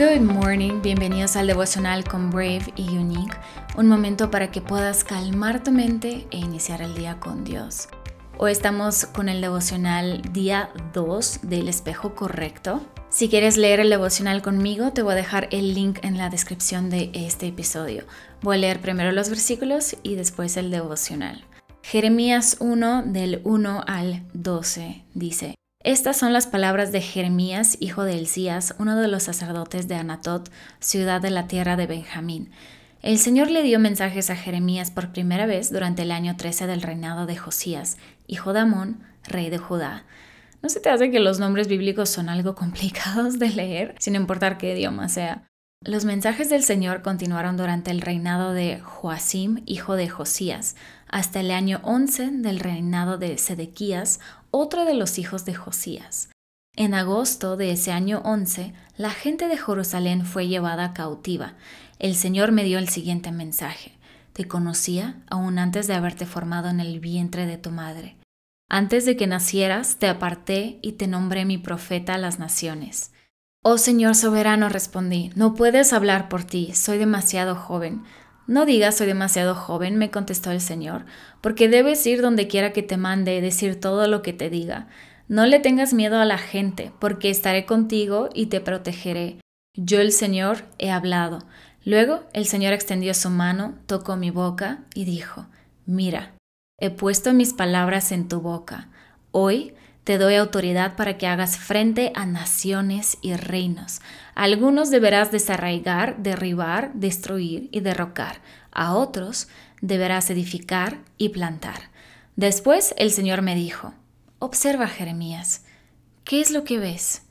Good morning, bienvenidos al devocional con Brave y Unique, un momento para que puedas calmar tu mente e iniciar el día con Dios. Hoy estamos con el devocional día 2 del espejo correcto. Si quieres leer el devocional conmigo, te voy a dejar el link en la descripción de este episodio. Voy a leer primero los versículos y después el devocional. Jeremías 1 del 1 al 12 dice, estas son las palabras de Jeremías, hijo de Elías, uno de los sacerdotes de Anatot, ciudad de la tierra de Benjamín. El Señor le dio mensajes a Jeremías por primera vez durante el año 13 del reinado de Josías, hijo de Amón, rey de Judá. ¿No se te hace que los nombres bíblicos son algo complicados de leer, sin importar qué idioma sea? Los mensajes del Señor continuaron durante el reinado de Joacim, hijo de Josías, hasta el año 11 del reinado de Sedequías, otro de los hijos de Josías. En agosto de ese año 11, la gente de Jerusalén fue llevada cautiva. El Señor me dio el siguiente mensaje. Te conocía aún antes de haberte formado en el vientre de tu madre. Antes de que nacieras, te aparté y te nombré mi profeta a las naciones. Oh Señor soberano, respondí, no puedes hablar por ti, soy demasiado joven. No digas soy demasiado joven, me contestó el Señor, porque debes ir donde quiera que te mande y decir todo lo que te diga. No le tengas miedo a la gente, porque estaré contigo y te protegeré. Yo el Señor he hablado. Luego el Señor extendió su mano, tocó mi boca y dijo, Mira, he puesto mis palabras en tu boca. Hoy te doy autoridad para que hagas frente a naciones y reinos. algunos deberás desarraigar, derribar, destruir y derrocar. A otros deberás edificar y plantar. Después el Señor me dijo, Observa, Jeremías, ¿qué es lo que ves?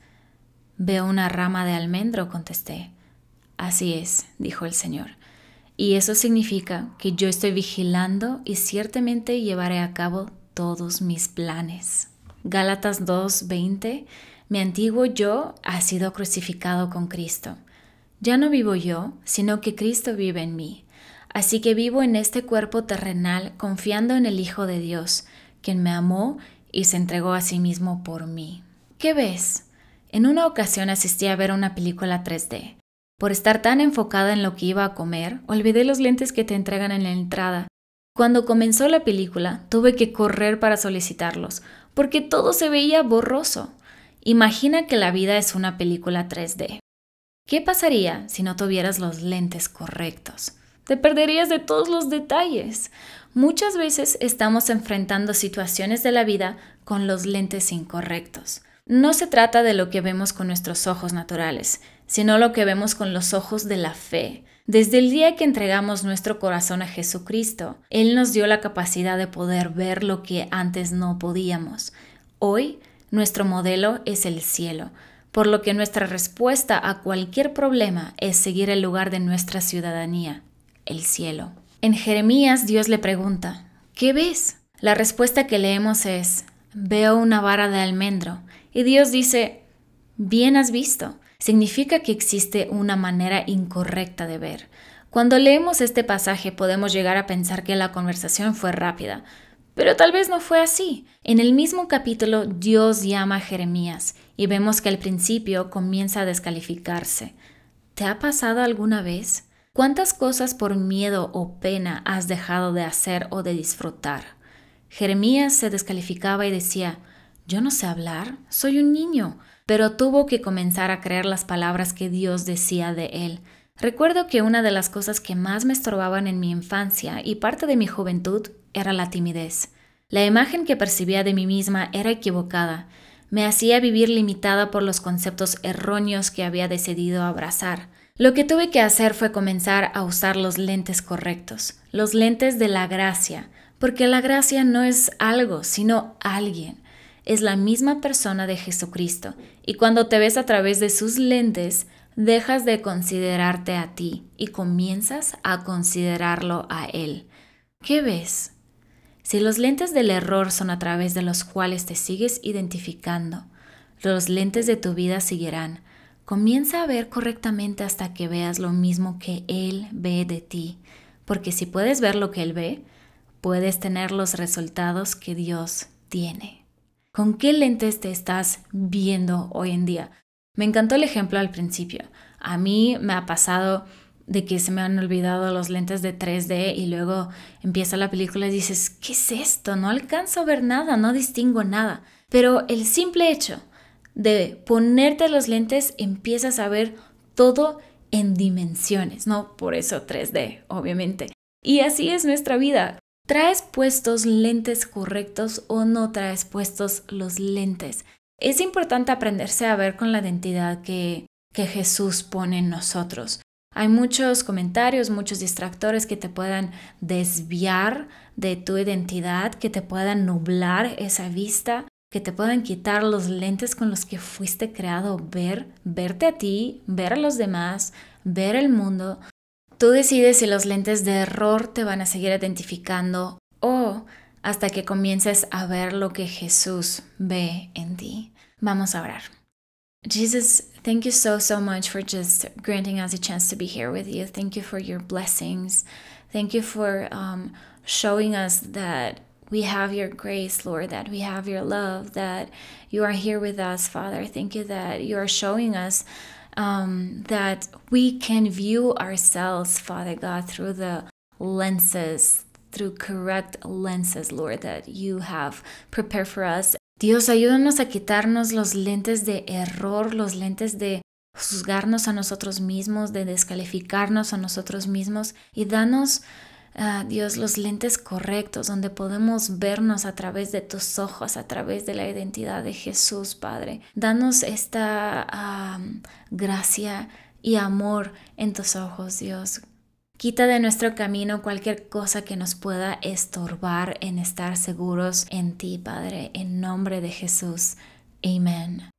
Veo una rama de almendro, contesté. Así es, dijo el Señor. Y eso significa que yo estoy vigilando y ciertamente llevaré a cabo todos mis planes. Gálatas 2:20, mi antiguo yo ha sido crucificado con Cristo. Ya no vivo yo, sino que Cristo vive en mí. Así que vivo en este cuerpo terrenal confiando en el Hijo de Dios, quien me amó y se entregó a sí mismo por mí. ¿Qué ves? En una ocasión asistí a ver una película 3D. Por estar tan enfocada en lo que iba a comer, olvidé los lentes que te entregan en la entrada. Cuando comenzó la película, tuve que correr para solicitarlos, porque todo se veía borroso. Imagina que la vida es una película 3D. ¿Qué pasaría si no tuvieras los lentes correctos? Te perderías de todos los detalles. Muchas veces estamos enfrentando situaciones de la vida con los lentes incorrectos. No se trata de lo que vemos con nuestros ojos naturales, sino lo que vemos con los ojos de la fe. Desde el día que entregamos nuestro corazón a Jesucristo, Él nos dio la capacidad de poder ver lo que antes no podíamos. Hoy, nuestro modelo es el cielo, por lo que nuestra respuesta a cualquier problema es seguir el lugar de nuestra ciudadanía, el cielo. En Jeremías Dios le pregunta, ¿qué ves? La respuesta que leemos es, veo una vara de almendro. Y Dios dice, bien has visto significa que existe una manera incorrecta de ver. Cuando leemos este pasaje podemos llegar a pensar que la conversación fue rápida, pero tal vez no fue así. En el mismo capítulo Dios llama a Jeremías y vemos que al principio comienza a descalificarse. ¿Te ha pasado alguna vez? ¿Cuántas cosas por miedo o pena has dejado de hacer o de disfrutar? Jeremías se descalificaba y decía, yo no sé hablar, soy un niño, pero tuvo que comenzar a creer las palabras que Dios decía de él. Recuerdo que una de las cosas que más me estorbaban en mi infancia y parte de mi juventud era la timidez. La imagen que percibía de mí misma era equivocada, me hacía vivir limitada por los conceptos erróneos que había decidido abrazar. Lo que tuve que hacer fue comenzar a usar los lentes correctos, los lentes de la gracia, porque la gracia no es algo, sino alguien es la misma persona de Jesucristo y cuando te ves a través de sus lentes, dejas de considerarte a ti y comienzas a considerarlo a Él. ¿Qué ves? Si los lentes del error son a través de los cuales te sigues identificando, los lentes de tu vida seguirán. Comienza a ver correctamente hasta que veas lo mismo que Él ve de ti, porque si puedes ver lo que Él ve, puedes tener los resultados que Dios tiene. ¿Con qué lentes te estás viendo hoy en día? Me encantó el ejemplo al principio. A mí me ha pasado de que se me han olvidado los lentes de 3D y luego empieza la película y dices, ¿qué es esto? No alcanzo a ver nada, no distingo nada. Pero el simple hecho de ponerte los lentes empiezas a ver todo en dimensiones, ¿no? Por eso 3D, obviamente. Y así es nuestra vida. ¿Traes puestos lentes correctos o no traes puestos los lentes? Es importante aprenderse a ver con la identidad que, que Jesús pone en nosotros. Hay muchos comentarios, muchos distractores que te puedan desviar de tu identidad, que te puedan nublar esa vista, que te puedan quitar los lentes con los que fuiste creado ver, verte a ti, ver a los demás, ver el mundo. Tú decides si los lentes de error te van a seguir identificando o hasta que comiences a ver lo que Jesús ve en ti. Vamos a orar. Jesus, thank you so, so much for just granting us a chance to be here with you. Thank you for your blessings. Thank you for um, showing us that we have your grace, Lord, that we have your love, that you are here with us, Father. Thank you that you are showing us um, that we can view ourselves, Father God, through the lenses, through correct lenses, Lord, that you have prepared for us. Dios, ayúdanos a quitarnos los lentes de error, los lentes de juzgarnos a nosotros mismos, de descalificarnos a nosotros mismos y danos Dios, los lentes correctos, donde podemos vernos a través de tus ojos, a través de la identidad de Jesús, Padre. Danos esta gracia y amor en tus ojos, Dios. Quita de nuestro camino cualquier cosa que nos pueda estorbar en estar seguros en ti, Padre, en nombre de Jesús. Amén.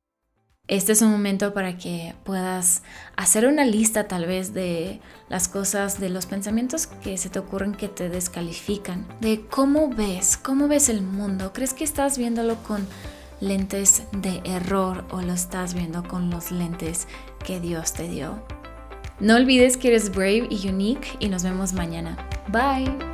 Este es un momento para que puedas hacer una lista tal vez de las cosas, de los pensamientos que se te ocurren que te descalifican, de cómo ves, cómo ves el mundo. ¿Crees que estás viéndolo con lentes de error o lo estás viendo con los lentes que Dios te dio? No olvides que eres brave y unique y nos vemos mañana. Bye.